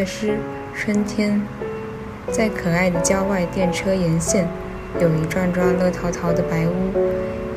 的是春天。在可爱的郊外电车沿线，有一幢幢乐淘淘的白屋，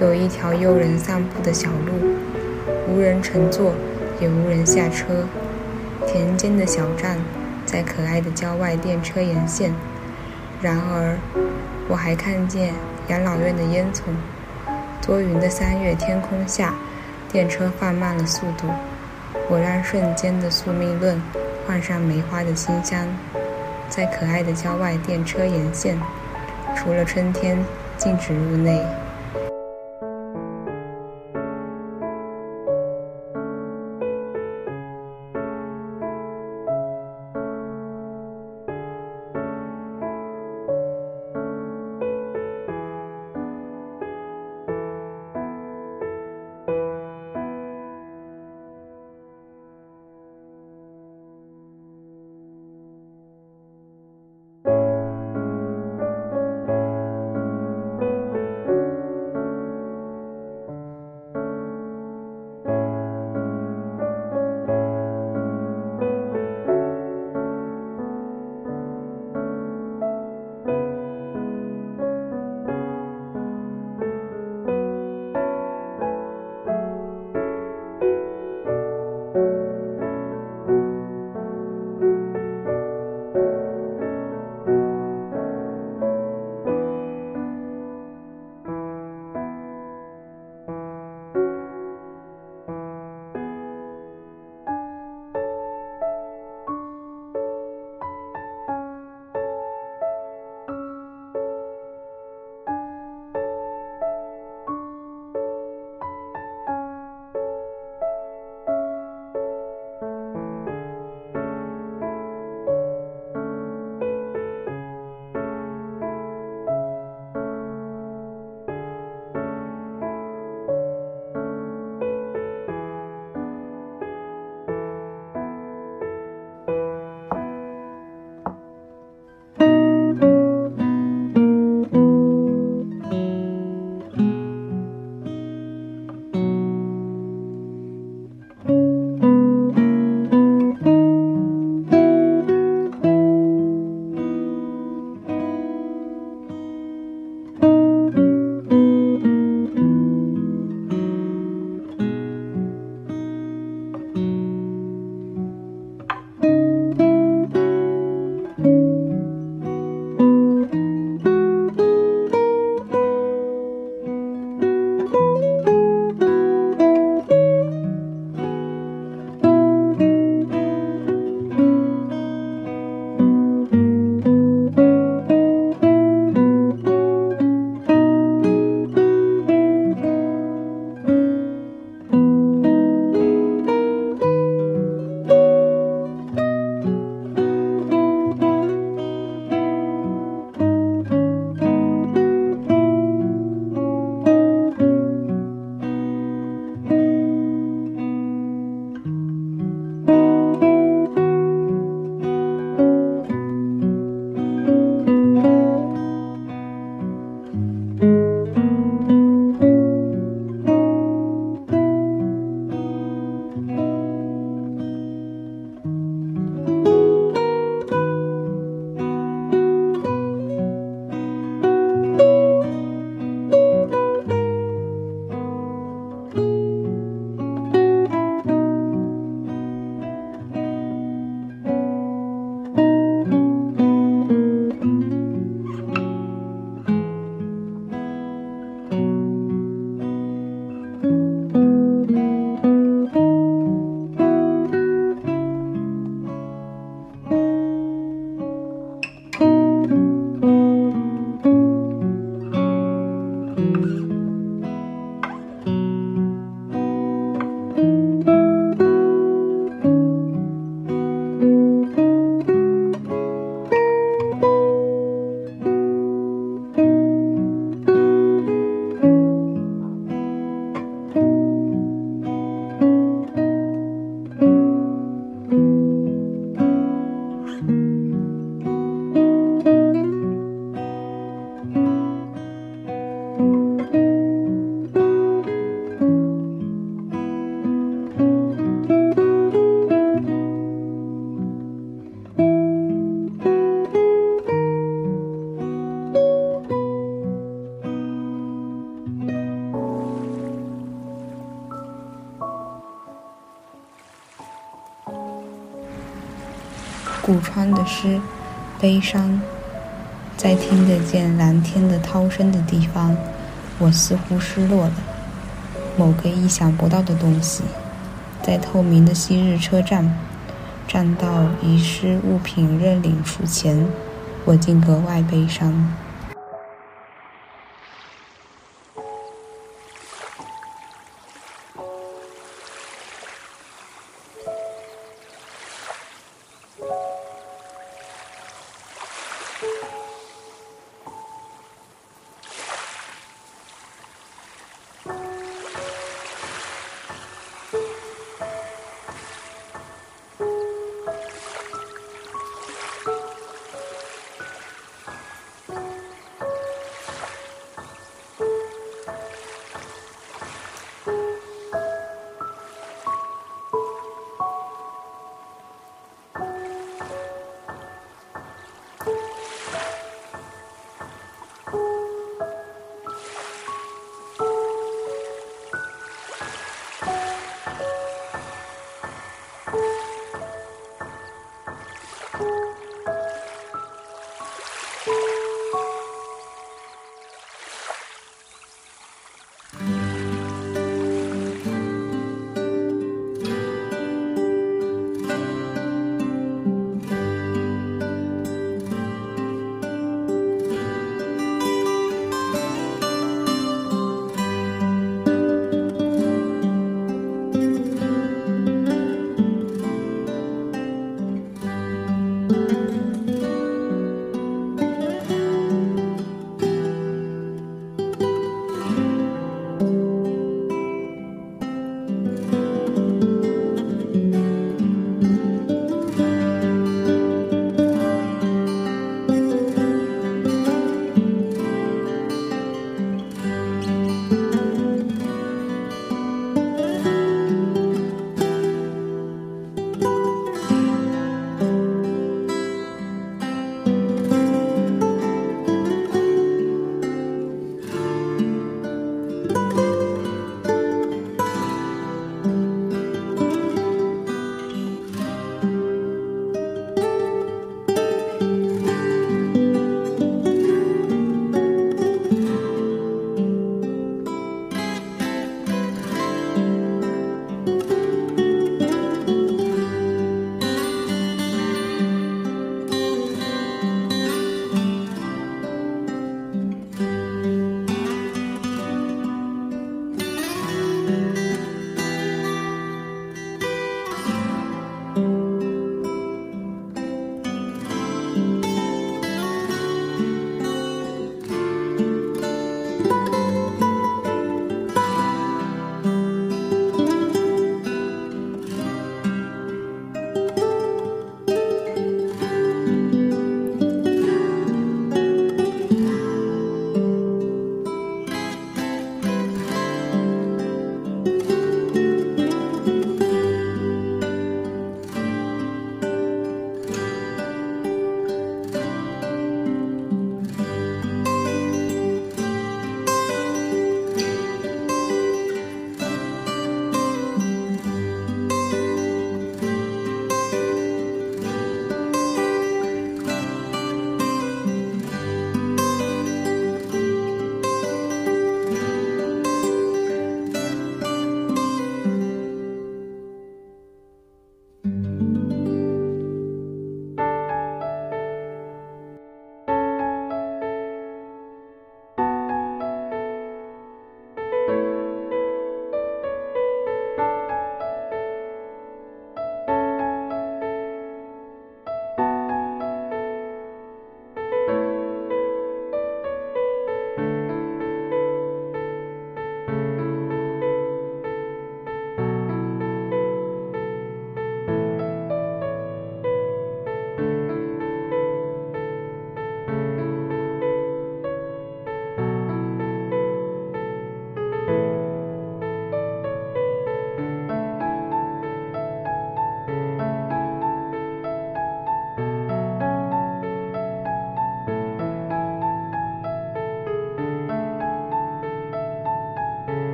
有一条诱人散步的小路，无人乘坐，也无人下车。田间的小站，在可爱的郊外电车沿线。然而，我还看见养老院的烟囱。多云的三月天空下，电车放慢了速度。我让瞬间的宿命论换上梅花的清香。在可爱的郊外电车沿线，除了春天，禁止入内。的诗，悲伤。在听得见蓝天的涛声的地方，我似乎失落了某个意想不到的东西。在透明的昔日车站，站到遗失物品认领处前，我竟格外悲伤。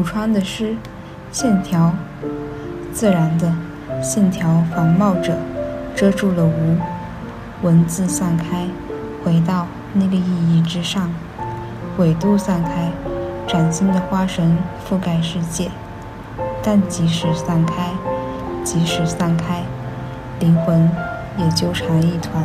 古川的诗，线条，自然的线条繁茂着，遮住了无。文字散开，回到那个意义之上，纬度散开，崭新的花神覆盖世界。但即使散开，即使散开，灵魂也纠缠一团。